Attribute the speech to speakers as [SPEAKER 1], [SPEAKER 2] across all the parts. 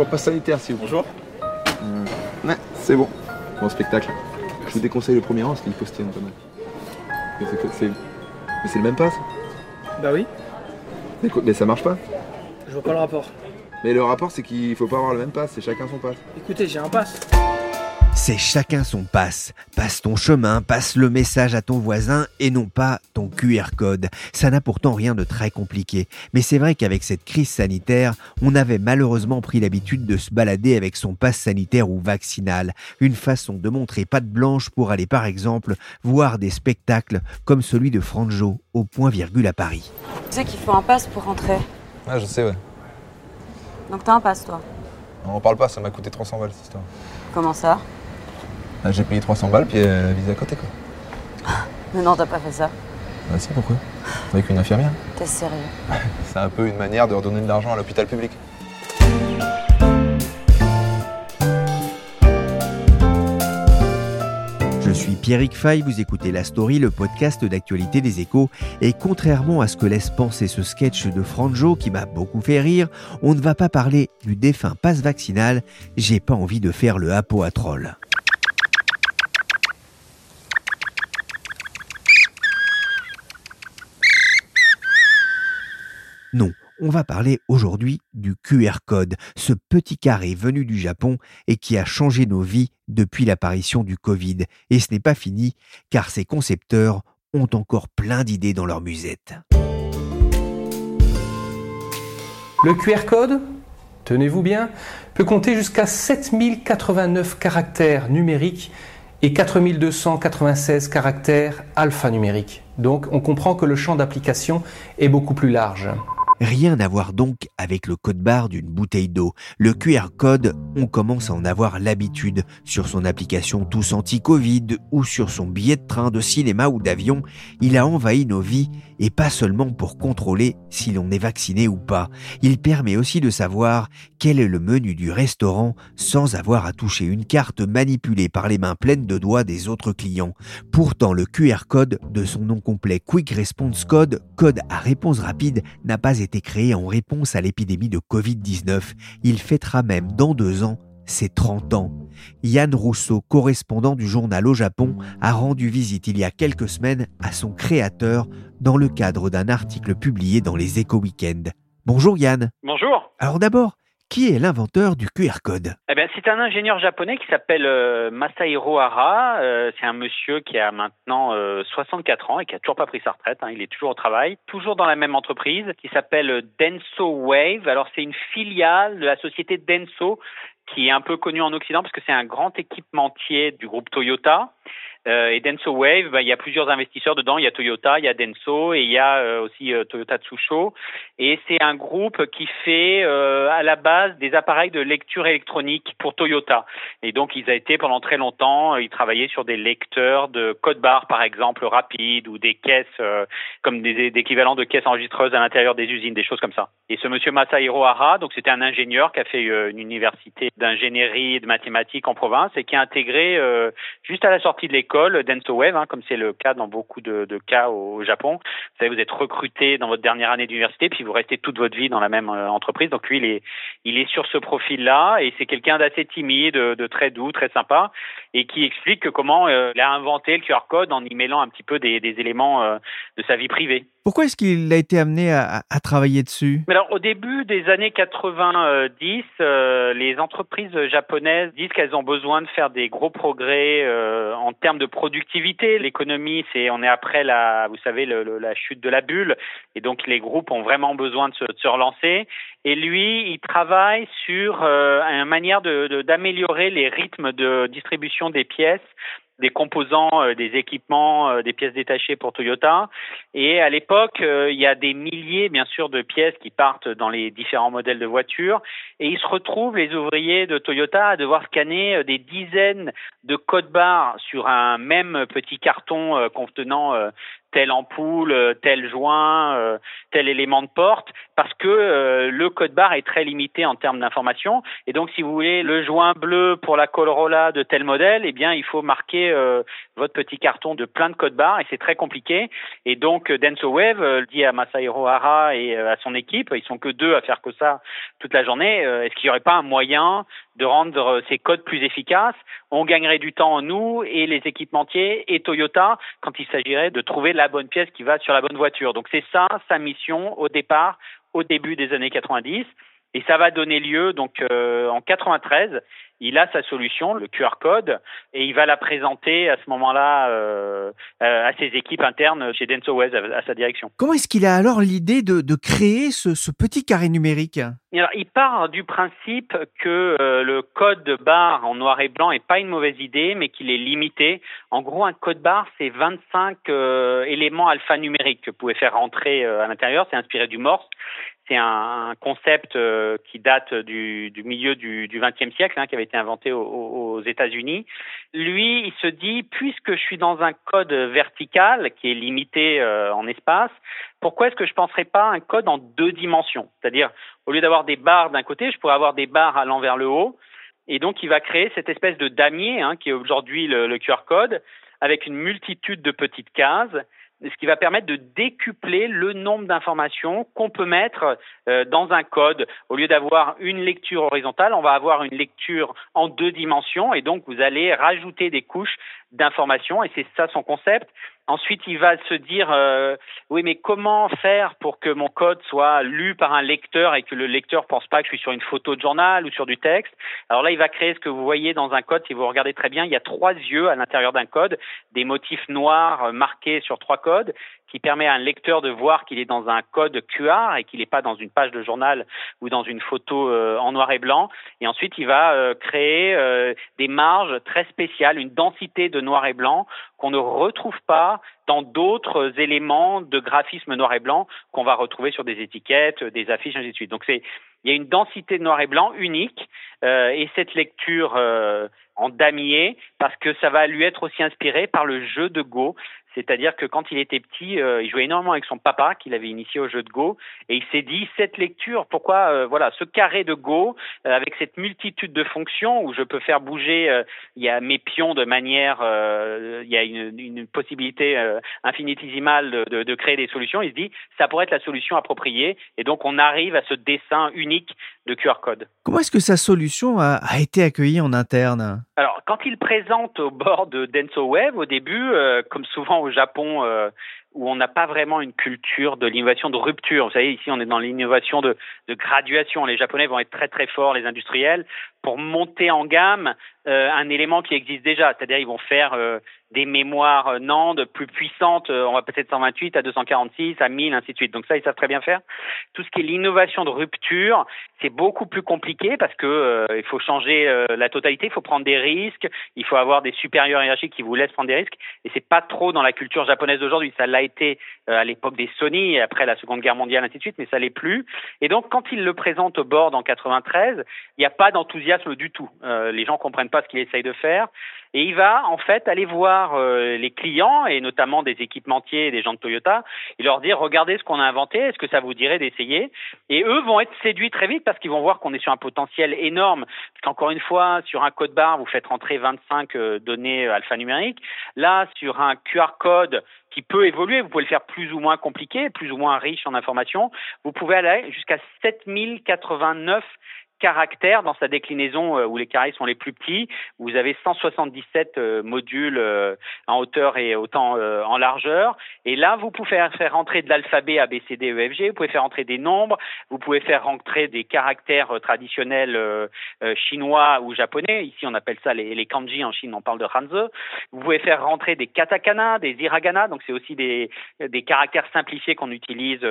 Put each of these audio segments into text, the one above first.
[SPEAKER 1] Bonjour, passe sanitaire s'il vous.
[SPEAKER 2] Bonjour.
[SPEAKER 1] Euh, ouais, c'est bon. Bon spectacle. Je vous déconseille le premier rang parce qu'il postillonne pas mal. Mais c'est- c'est mais c'est le même pass
[SPEAKER 2] Bah oui,
[SPEAKER 1] mais, mais ça marche pas.
[SPEAKER 2] je vois pas le rapport.
[SPEAKER 1] Mais le rapport c'est qu'il faut pas avoir le même pass, c'est chacun son pass.
[SPEAKER 2] Écoutez, j'ai un pass.
[SPEAKER 3] C'est chacun son passe. Passe ton chemin, passe le message à ton voisin et non pas ton QR code. Ça n'a pourtant rien de très compliqué. Mais c'est vrai qu'avec cette crise sanitaire, on avait malheureusement pris l'habitude de se balader avec son passe sanitaire ou vaccinal. Une façon de montrer patte blanche pour aller par exemple voir des spectacles comme celui de Franjo au point virgule à Paris.
[SPEAKER 4] Tu sais qu'il faut un pass pour rentrer.
[SPEAKER 5] Ah, je sais, ouais.
[SPEAKER 4] Donc t'as un pass, toi.
[SPEAKER 5] On en parle pas, ça m'a coûté 300 balles cette histoire.
[SPEAKER 4] Comment ça?
[SPEAKER 5] J'ai payé 300 balles, puis euh, vise à côté, quoi.
[SPEAKER 4] Mais non, t'as pas fait ça.
[SPEAKER 5] Bah, si, pourquoi? Avec une infirmière.
[SPEAKER 4] T'es sérieux?
[SPEAKER 5] C'est un peu une manière de redonner de l'argent à l'hôpital public.
[SPEAKER 3] Je suis Pierrick Fay, vous écoutez La Story, le podcast d'actualité des échos. Et contrairement à ce que laisse penser ce sketch de Franjo qui m'a beaucoup fait rire, on ne va pas parler du défunt passe vaccinal. J'ai pas envie de faire le hapeau à troll. Non, on va parler aujourd'hui du QR code, ce petit carré venu du Japon et qui a changé nos vies depuis l'apparition du Covid. Et ce n'est pas fini, car ses concepteurs ont encore plein d'idées dans leur musette.
[SPEAKER 6] Le QR code, tenez-vous bien, peut compter jusqu'à 7089 caractères numériques et 4296 caractères alphanumériques. Donc on comprend que le champ d'application est beaucoup plus large.
[SPEAKER 3] Rien à voir donc avec le code barre d'une bouteille d'eau. Le QR code, on commence à en avoir l'habitude sur son application Tous Anti-Covid ou sur son billet de train, de cinéma ou d'avion. Il a envahi nos vies et pas seulement pour contrôler si l'on est vacciné ou pas. Il permet aussi de savoir quel est le menu du restaurant sans avoir à toucher une carte manipulée par les mains pleines de doigts des autres clients. Pourtant, le QR code de son nom complet Quick Response Code, code à réponse rapide, n'a pas été créé en réponse à l'épidémie de Covid-19. Il fêtera même dans deux ans ses 30 ans. Yann Rousseau, correspondant du journal au Japon, a rendu visite il y a quelques semaines à son créateur dans le cadre d'un article publié dans les Éco Weekend. Bonjour Yann.
[SPEAKER 7] Bonjour.
[SPEAKER 3] Alors d'abord, qui est l'inventeur du QR code?
[SPEAKER 7] Eh c'est un ingénieur japonais qui s'appelle euh, Masahiro Hara. Euh, c'est un monsieur qui a maintenant euh, 64 ans et qui a toujours pas pris sa retraite. hein. Il est toujours au travail, toujours dans la même entreprise qui s'appelle euh, Denso Wave. Alors, c'est une filiale de la société Denso qui est un peu connue en Occident parce que c'est un grand équipementier du groupe Toyota. Euh, et Denso Wave, bah, il y a plusieurs investisseurs dedans. Il y a Toyota, il y a Denso et il y a euh, aussi euh, Toyota Tsusho. Et c'est un groupe qui fait à la base des appareils de lecture électronique pour Toyota. Et donc ils ont été pendant très longtemps, ils travaillaient sur des lecteurs de code barre par exemple rapides ou des caisses comme des, équivalents de caisses enregistreuses à l'intérieur des usines, des choses comme ça. Et ce monsieur Masahiro Hara, donc c'était un ingénieur qui a fait une université d'ingénierie et de mathématiques en province et qui a intégré juste à la sortie de l'école Denso Wave, hein, comme c'est le cas dans beaucoup de, cas au, Japon. Vous savez, vous êtes recruté dans votre dernière année d'université, puis vous restez toute votre vie dans la même euh, entreprise. Donc lui, il est, sur ce profil-là, et c'est quelqu'un d'assez timide, de, très doux, très sympa, et qui explique que comment euh, il a inventé le QR code en y mêlant un petit peu des, des éléments euh, de sa vie privée.
[SPEAKER 3] Pourquoi est-ce qu'il a été amené à, travailler dessus?
[SPEAKER 7] Alors, au début des années 90, euh, les entreprises japonaises disent qu'elles ont besoin de faire des gros progrès euh, en termes de productivité. L'économie, c'est on est après la, vous savez, la chute de la bulle, et donc les groupes ont vraiment besoin de se, de relancer. Et lui, il travaille sur euh, une manière de d'améliorer les rythmes de distribution des pièces des composants, euh, des équipements, euh, des pièces détachées pour Toyota. Et à l'époque, euh, il y a des milliers, bien sûr, de pièces qui partent dans les différents modèles de voitures. Et ils se retrouvent, les ouvriers de Toyota, à devoir scanner des dizaines de codes barres sur un même petit carton contenant telle ampoule, euh, tel joint, euh, tel élément de porte, parce que euh, le code barre est très limité en termes d'information. Et donc, si vous voulez le joint bleu pour la Corolla de tel modèle, eh bien, il faut marquer votre petit carton de plein de codes barres, et c'est très compliqué. Et donc, Denso Wave dit à Masahiro Hara et à son équipe, ils sont que deux à faire que ça toute la journée. Est-ce qu'il n'y aurait pas un moyen de rendre ces codes plus efficaces On gagnerait du temps nous et les équipementiers et Toyota quand il s'agirait de trouver la bonne pièce qui va sur la bonne voiture. Donc c'est ça sa mission au départ, au début des années 90. Et ça va donner lieu donc euh, en 93 il a sa solution, le QR code, et il va la présenter à ce moment-là euh, euh à ses équipes internes chez Denso à, sa direction.
[SPEAKER 8] Comment est-ce qu'il a alors l'idée de, de, créer ce, ce, petit carré numérique?
[SPEAKER 7] Alors, Il part du principe que euh, le code barre en noir et blanc est pas une mauvaise idée, mais qu'il est limité. En gros, un code barre, c'est 25 euh, éléments alphanumériques que vous pouvez faire rentrer à l'intérieur. C'est inspiré du Morse c'est un, concept euh, qui date du, milieu du XXe siècle, hein, qui avait été inventé aux, États-Unis. Lui, il se dit, puisque je suis dans un code vertical qui est limité euh, en espace, pourquoi est-ce que je ne penserais pas un code en deux dimensions? C'est-à-dire, au lieu d'avoir des barres d'un côté, je pourrais avoir des barres allant vers le haut. Et donc, il va créer cette espèce de damier, hein, qui est aujourd'hui le QR code, avec une multitude de petites cases ce qui va permettre de décupler le nombre d'informations qu'on peut mettre euh, dans un code. Au lieu d'avoir une lecture horizontale, on va avoir une lecture en deux dimensions et donc vous allez rajouter des couches d'informations et c'est ça son concept. Ensuite, il va se dire euh, oui, mais comment faire pour que mon code soit lu par un lecteur et que le lecteur pense pas que je suis sur une photo de journal ou sur du texte? Alors là, il va créer ce que vous voyez dans un code. Si vous regardez très bien, il y a trois yeux à l'intérieur d'un code, des motifs noirs euh, marqués sur trois codes qui permet à un lecteur de voir qu'il est dans un code QR et qu'il n'est pas dans une page de journal ou dans une photo euh, en noir et blanc. Et ensuite, il va euh, créer euh, des marges très spéciales, une densité de noir et blanc qu'on ne retrouve pas dans d'autres éléments de graphisme noir et blanc qu'on va retrouver sur des étiquettes, des affiches, ainsi de suite. Donc c'est il y a une densité de noir et blanc unique et cette lecture en damier parce que ça va lui être aussi inspiré par le jeu de Go. C'est-à-dire que quand il était petit, euh, il jouait énormément avec son papa, qu'il avait initié au jeu de Go, et il s'est dit cette lecture, pourquoi euh, voilà ce carré de Go euh, avec cette multitude de fonctions où je peux faire bouger, il y a mes pions de manière, il y a une, possibilité infinitésimale de, créer des solutions. Il se dit ça pourrait être la solution appropriée, et donc on arrive à ce dessin unique de QR code.
[SPEAKER 8] Comment est-ce que sa solution a, a été accueillie en interne?
[SPEAKER 7] Alors quand il présente au bord de Denso Web au début, comme souvent au Japon euh, où on n'a pas vraiment une culture de l'innovation de rupture. Vous savez, ici, on est dans l'innovation de, de, graduation. Les Japonais vont être très très forts, les industriels, pour monter en gamme euh, un élément qui existe déjà. C'est-à-dire, ils vont faire euh, des mémoires euh, NAND plus puissantes. on va passer de 128 à 246, à 1000, ainsi de suite. Donc ça, ils savent très bien faire. Tout ce qui est l'innovation de rupture, c'est beaucoup plus compliqué parce que il faut changer la totalité, il faut prendre des risques, il faut avoir des supérieurs hiérarchiques qui vous laissent prendre des risques. Et c'est pas trop dans la culture japonaise d'aujourd'hui. Ça l'a été à l'époque des Sony et après la Seconde Guerre mondiale, ainsi de suite, mais ça l'est plus. Et donc, quand il le présente au board en 93, il n'y a pas d'enthousiasme du tout. les gens comprennent pas ce qu'il essaye de faire. Et il va en fait aller voir euh, les clients et notamment des équipementiers et des gens de Toyota et leur dire regardez ce qu'on a inventé, est-ce que ça vous dirait d'essayer? Et eux vont être séduits très vite parce qu'ils vont voir qu'on est sur un potentiel énorme. Parce qu'encore une fois, sur un code barre, vous faites rentrer 25 euh, données euh, alphanumériques. Là, sur un QR code qui peut évoluer, vous pouvez le faire plus ou moins compliqué, plus ou moins riche en informations. Vous pouvez aller jusqu'à 7089 caractères dans sa déclinaison euh, où les carrés sont les plus petits. Vous avez 177 euh, modules euh, en hauteur et autant en largeur. Et là, vous pouvez faire rentrer de l'alphabet A, B, E. Vous pouvez faire rentrer des nombres. Vous pouvez faire rentrer des caractères traditionnels chinois ou japonais. Ici, on appelle ça les, kanji. En Chine, on parle de hanzi. Vous pouvez faire rentrer des katakana, des hiragana. Donc, c'est aussi des caractères simplifiés qu'on utilise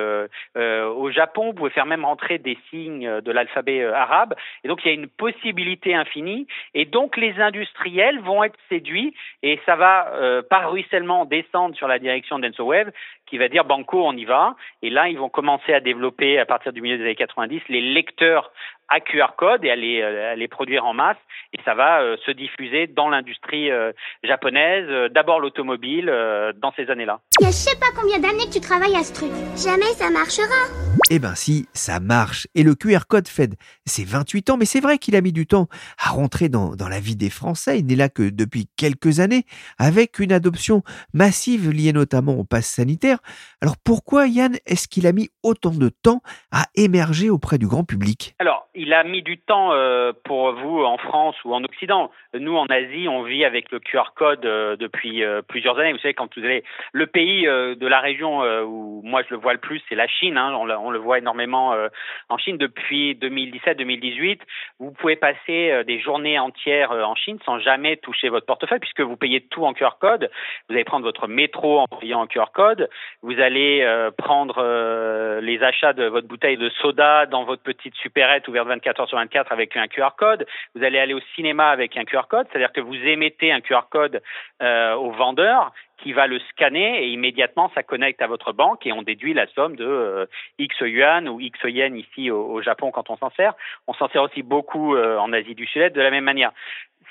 [SPEAKER 7] au Japon. Vous pouvez faire même rentrer des signes de l'alphabet arabe Et donc, il y a une possibilité infinie. Et donc, les industriels vont être séduits et ça va, euh, par ruissellement, descendre sur la direction d'EnsoWeb qui va dire Banco, on y va. Et là, ils vont commencer à développer, à partir du milieu des années 90, les lecteurs à QR code et à les, euh, à les produire en masse. Et ça va euh, se diffuser dans l'industrie euh, japonaise, euh, d'abord l'automobile, euh, dans ces années-là.
[SPEAKER 9] Il y a je sais pas combien d'années que tu travailles à ce truc. Jamais ça marchera.
[SPEAKER 3] Eh ben si, ça marche. Et le QR code Fed, c'est 28 ans, mais c'est vrai qu'il a mis du temps à rentrer dans, dans la vie des Français. Il n'est là que depuis quelques années, avec une adoption massive liée notamment au pass sanitaire. Alors pourquoi, Yann, est-ce qu'il a mis autant de temps à émerger auprès du grand public?
[SPEAKER 7] Alors, il a mis du temps euh, pour vous en France ou en Occident. Nous, en Asie, on vit avec le QR code euh, depuis euh, plusieurs années. Vous savez, quand vous allez le pays de la région où moi je le vois le plus, c'est la Chine. Hein. On, le, on, le voit énormément en Chine depuis 2017-2018. Vous pouvez passer des journées entières en Chine sans jamais toucher votre portefeuille puisque vous payez tout en QR code. Vous allez prendre votre métro en payant en QR code. Vous allez prendre les achats de votre bouteille de soda dans votre petite supérette ouverte 24 heures sur 24 avec un QR code. Vous allez aller au cinéma avec un QR code, c'est-à-dire que vous émettez un QR code euh, au vendeur qui va le scanner et immédiatement ça connecte à votre banque et on déduit la somme de euh, X yuan ou X yen ici au, Japon quand on s'en sert. On s'en sert aussi beaucoup euh, en Asie du Sud-Est de la même manière.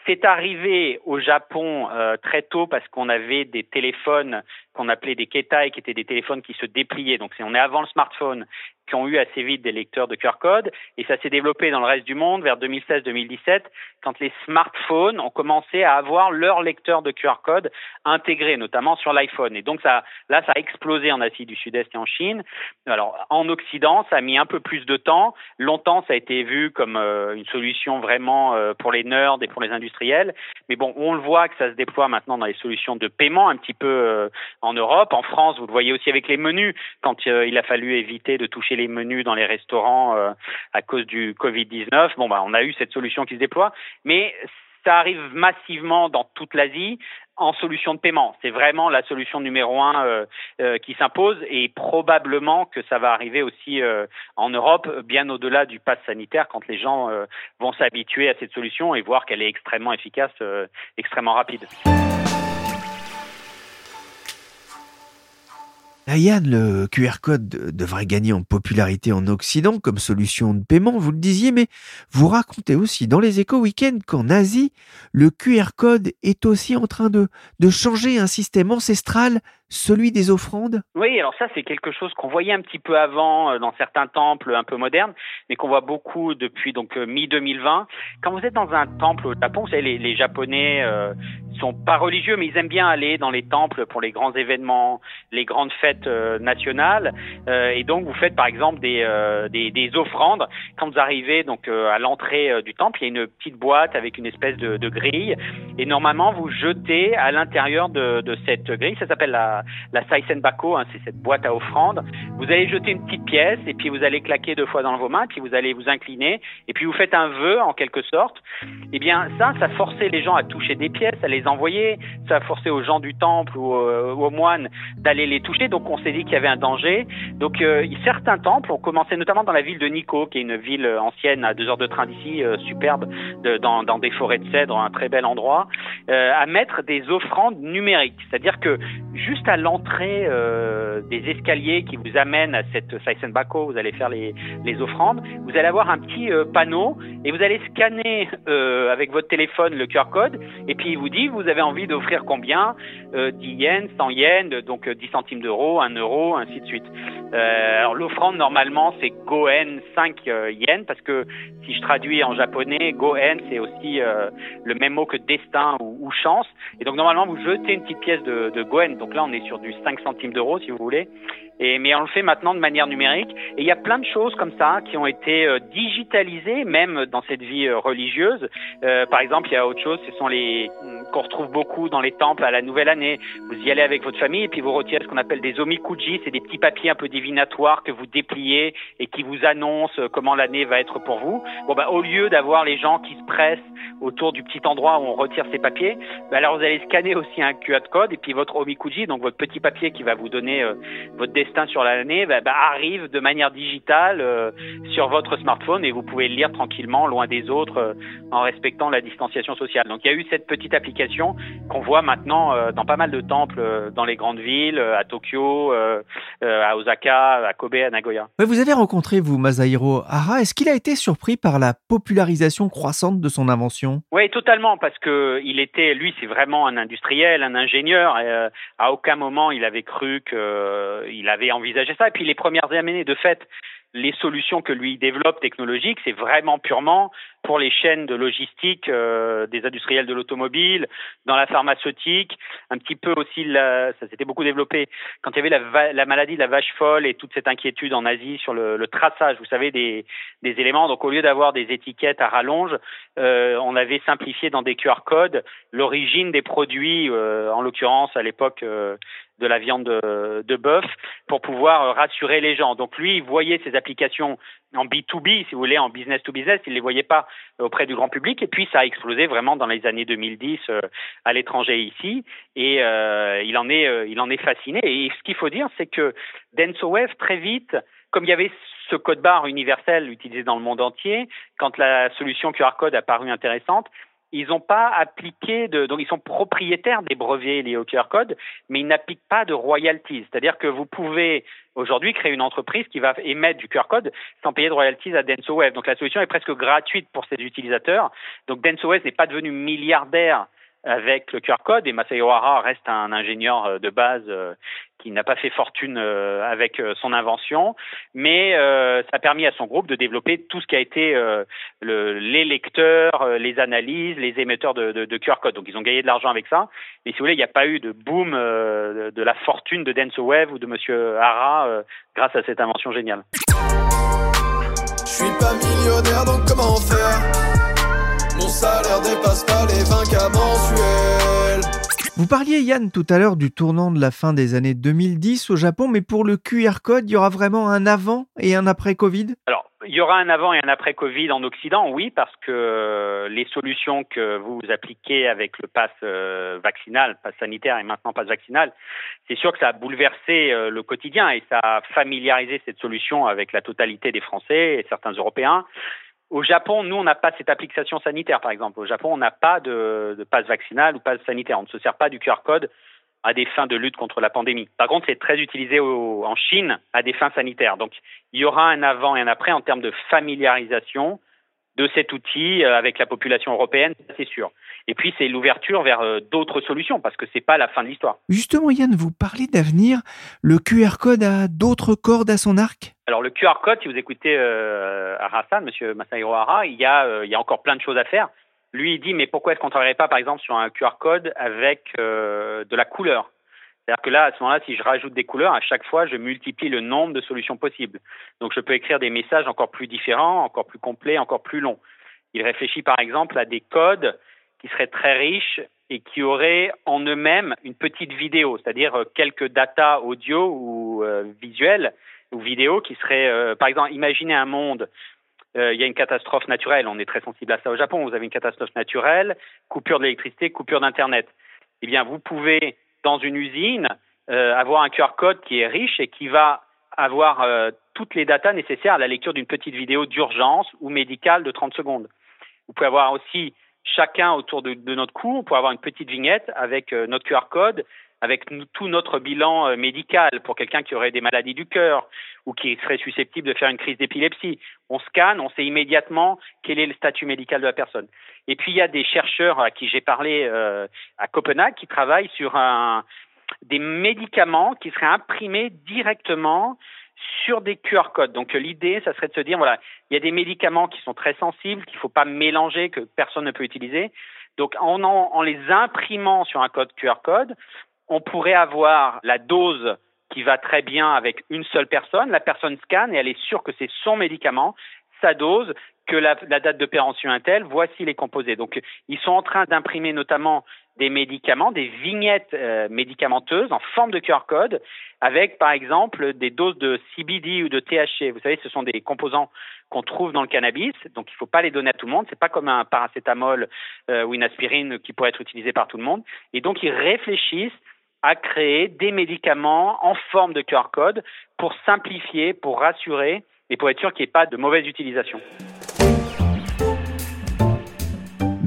[SPEAKER 7] C'est arrivé au Japon euh, très tôt parce qu'on avait des téléphones qu'on appelait des ketai, qui étaient des téléphones qui se dépliaient. Donc on est avant le smartphone, qui ont eu assez vite des lecteurs de QR code. Et ça s'est développé dans le reste du monde vers 2016-2017, quand les smartphones ont commencé à avoir leur lecteur de QR code intégré, notamment sur l'iPhone. Et donc là, ça a explosé en Asie du Sud-Est et en Chine. Alors en Occident, ça a mis un peu plus de temps. Longtemps, ça a été vu comme euh, une solution vraiment euh, pour les nerds et pour les industriels. Mais bon, on le voit que ça se déploie maintenant dans les solutions de paiement un petit peu euh, Europe. En France, vous le voyez aussi avec les menus, quand euh, il a fallu éviter de toucher les menus dans les restaurants euh, à cause du Covid-19. Bon, bah, on a eu cette solution qui se déploie, mais ça arrive massivement dans toute l'Asie en solution de paiement. C'est vraiment la solution numéro un euh, qui s'impose et probablement que ça va arriver aussi en Europe, bien au-delà du pass sanitaire, quand les gens vont s'habituer à cette solution et voir qu'elle est extrêmement efficace, extrêmement rapide.
[SPEAKER 3] Yann, le QR code devrait gagner en popularité en Occident comme solution de paiement, vous le disiez, mais vous racontez aussi dans les éco week-ends qu'en Asie, le QR code est aussi en train de changer un système ancestral, celui des offrandes
[SPEAKER 7] Oui, alors ça c'est quelque chose qu'on voyait un petit peu avant dans certains temples un peu modernes, mais qu'on voit beaucoup depuis donc mi-2020. Quand vous êtes dans un temple au Japon, vous savez, les, Japonais euh, sont pas religieux, mais ils aiment bien aller dans les temples pour les grands événements, les grandes fêtes euh, nationales. Euh, et donc, vous faites par exemple des, euh, des, des, offrandes. Quand vous arrivez donc à l'entrée du temple, il y a une petite boîte avec une espèce de, de grille. Et normalement, vous jetez à l'intérieur de, de, cette grille, ça s'appelle la, la Saisenbako, hein, c'est cette boîte à offrandes. Vous allez jeter une petite pièce et puis vous allez claquer deux fois dans vos mains, puis vous allez vous incliner et puis vous faites un vœu en quelque sorte. Eh bien, ça, ça forçait les gens à toucher des pièces, à les envoyer, ça forcé aux gens du temple ou, euh, aux moines d'aller les toucher. Donc on s'est dit qu'il y avait un danger. Donc euh, certains temples ont commencé, notamment dans la ville de Nikko, qui est une ville ancienne à deux heures de train d'ici, euh, superbe, dans, des forêts de cèdres, un très bel endroit, à mettre des offrandes numériques. C'est-à-dire que juste à l'entrée euh, des escaliers qui vous amènent à cette Saisenbako, vous allez faire les, offrandes, vous allez avoir un petit panneau et vous allez scanner avec votre téléphone le QR code. Et puis il vous dit vous avez envie d'offrir combien? Euh, 10 yens, 100 yens, donc 10 centimes d'euros, 1 euro, ainsi de suite. Euh, alors l'offrande normalement c'est Goen 5 euh, yens parce que si je traduis en japonais, Goen c'est aussi euh, le même mot que destin ou, ou, chance. Et donc normalement vous jetez une petite pièce de, de Goen, donc là on est sur du 5 centimes d'euros si vous voulez. Et, mais on le fait maintenant de manière numérique. Et il y a plein de choses comme ça qui ont été euh, digitalisées, même dans cette vie euh, religieuse. Euh, par exemple, il y a autre chose, ce sont les qu'on retrouve beaucoup dans les temples à la nouvelle année. Vous y allez avec votre famille et puis vous retirez ce qu'on appelle des omikuji, c'est des petits papiers un peu divinatoires que vous dépliez et qui vous annoncent comment l'année va être pour vous. Bon bah au lieu d'avoir les gens qui se pressent autour du petit endroit où on retire ces papiers, bah, alors vous allez scanner aussi un QR code et puis votre omikuji, donc votre petit papier qui va vous donner euh, votre destin sur l'année bah, bah, arrive de manière digitale euh, sur votre smartphone et vous pouvez le lire tranquillement, loin des autres, euh, en respectant la distanciation sociale. Donc il y a eu cette petite application qu'on voit maintenant euh, dans pas mal de temples dans les grandes villes, à Tokyo, à Osaka, à Kobe, à Nagoya.
[SPEAKER 8] Ouais, vous avez rencontré, vous, Masahiro Hara. Est-ce qu'il a été surpris par la popularisation croissante de son invention?
[SPEAKER 7] Oui, totalement, parce que il était, lui, c'est vraiment un industriel, un ingénieur. Et, à aucun moment il avait cru qu'il avait envisagé ça. Et puis les premières années, de fait, les solutions que lui développe technologiques, c'est vraiment purement pour les chaînes de logistique euh, des industriels de l'automobile, dans la pharmaceutique, un petit peu aussi, ça s'était beaucoup développé quand il y avait la, maladie de la vache folle et toute cette inquiétude en Asie sur le, le traçage, vous savez, des, éléments. Donc au lieu d'avoir des étiquettes à rallonge, euh, on avait simplifié dans des QR codes l'origine des produits, euh, en l'occurrence à l'époque de la viande de, bœuf, pour pouvoir rassurer les gens. Donc lui, il voyait ces applications en B2B, si vous voulez, en business to business, il les voyait pas auprès du grand public. Et puis ça a explosé vraiment dans les années 2010 euh, à l'étranger ici, et euh, il en est, euh, il en est fasciné. Et ce qu'il faut dire, c'est que DensoWave très vite, comme il y avait ce code barre universel utilisé dans le monde entier, quand la solution QR code a paru intéressante, ils n'ont pas appliqué de donc ils sont propriétaires des brevets liés au QR code, mais ils n'appliquent pas de royalties. C'est-à-dire que vous pouvez aujourd'hui créer une entreprise qui va émettre du QR code sans payer de royalties à DensoWave. Donc la solution est presque gratuite pour ses utilisateurs. Donc DensoWave n'est pas devenu milliardaire avec le QR code et Masayo Hara reste un ingénieur euh, de base euh, qui n'a pas fait fortune euh, avec son invention, mais ça a permis à son groupe de développer tout ce qui a été le, les lecteurs, les analyses, les émetteurs de, de, de QR code. Donc ils ont gagné de l'argent avec ça. Mais si vous voulez, il n'y a pas eu de boom de, la fortune de DensoWave ou de Monsieur Hara grâce à cette invention géniale.
[SPEAKER 10] Je suis pas millionnaire donc comment faire? Mon salaire dépasse pas les 20 cas mensuels
[SPEAKER 8] Vous parliez, Yann, tout à l'heure du tournant de la fin des années 2010 au Japon, mais pour le QR code, il y aura vraiment un avant et un après Covid?
[SPEAKER 7] Alors, il y aura un avant et un après Covid en Occident, oui, parce que les solutions que vous appliquez avec le pass euh, vaccinal, pass sanitaire et maintenant pass vaccinal, c'est sûr que ça a bouleversé euh, le quotidien et ça a familiarisé cette solution avec la totalité des Français et certains Européens. Au Japon, nous, on n'a pas cette application sanitaire, par exemple. Au Japon, on n'a pas de, passe vaccinal ou passe sanitaire. On ne se sert pas du QR code à des fins de lutte contre la pandémie. Par contre, c'est très utilisé en Chine à des fins sanitaires. Donc, il y aura un avant et un après en termes de familiarisation de cet outil euh, avec la population européenne, c'est sûr. Et puis, c'est l'ouverture vers euh, d'autres solutions parce que c'est pas la fin de l'histoire.
[SPEAKER 8] Justement, Yann, vous parlez d'avenir. Le QR code a d'autres cordes à son arc?
[SPEAKER 7] Alors le QR code, si vous écoutez euh, Hassan, Monsieur Masahiro Hara, il y a euh, il y a encore plein de choses à faire. Lui, il dit mais pourquoi est-ce qu'on travaillerait pas par exemple sur un QR code avec euh, de la couleur? C'est-à-dire que là, à ce moment-là, si je rajoute des couleurs, à chaque fois, je multiplie le nombre de solutions possibles. Donc je peux écrire des messages encore plus différents, encore plus complets, encore plus longs. Il réfléchit par exemple à des codes qui seraient très riches et qui auraient en eux-mêmes une petite vidéo, c'est-à-dire euh, quelques data audio ou euh, visuels ou vidéo qui seraient, euh, par exemple, imaginez un monde, euh, il y a une catastrophe naturelle, on est très sensible à ça au Japon, vous avez une catastrophe naturelle, coupure d'électricité, coupure d'Internet. Eh bien, vous pouvez, dans une usine, euh, avoir un QR code qui est riche et qui va avoir euh, toutes les datas nécessaires à la lecture d'une petite vidéo d'urgence ou médicale de 30 secondes. Vous pouvez avoir aussi chacun autour de, notre cou, on peut avoir une petite vignette avec euh, notre QR code, avec tout notre bilan euh, médical pour quelqu'un qui aurait des maladies du cœur ou qui serait susceptible de faire une crise d'épilepsie. On scanne, on sait immédiatement quel est le statut médical de la personne. Et puis il y a des chercheurs à qui j'ai parlé euh, à Copenhague qui travaillent sur des médicaments qui seraient imprimés directement sur des QR codes. Donc l'idée, ça serait de se dire, voilà, il y a des médicaments qui sont très sensibles, qu'il ne faut pas mélanger, que personne ne peut utiliser. Donc en les imprimant sur un code QR code, on pourrait avoir la dose qui va très bien avec une seule personne. La personne scanne et elle est sûre que c'est son médicament, sa dose, que la, date de péremption est telle, voici les composés. Donc ils sont en train d'imprimer notamment des médicaments, des vignettes euh, médicamenteuses en forme de QR code, avec par exemple des doses de CBD ou de THC. Vous savez, ce sont des composants qu'on trouve dans le cannabis, donc il ne faut pas les donner à tout le monde. C'est pas comme un paracétamol euh, ou une aspirine qui pourrait être utilisé par tout le monde. Et donc ils réfléchissent à créer des médicaments en forme de QR code pour simplifier, pour rassurer et pour être sûr qu'il n'y ait pas de mauvaise utilisation.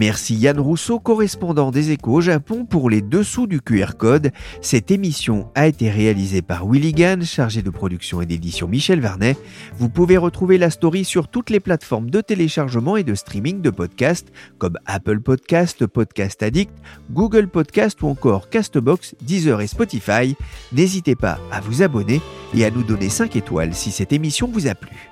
[SPEAKER 3] Merci Yann Rousseau, correspondant des échos au Japon pour les dessous du QR code. Cette émission a été réalisée par Willy Gann, chargé de production et d'édition Michel Vernet. Vous pouvez retrouver la story sur toutes les plateformes de téléchargement et de streaming de podcasts comme Apple Podcast, Podcast Addict, Google Podcast ou encore Castbox, Deezer et Spotify. N'hésitez pas à vous abonner et à nous donner 5 étoiles si cette émission vous a plu.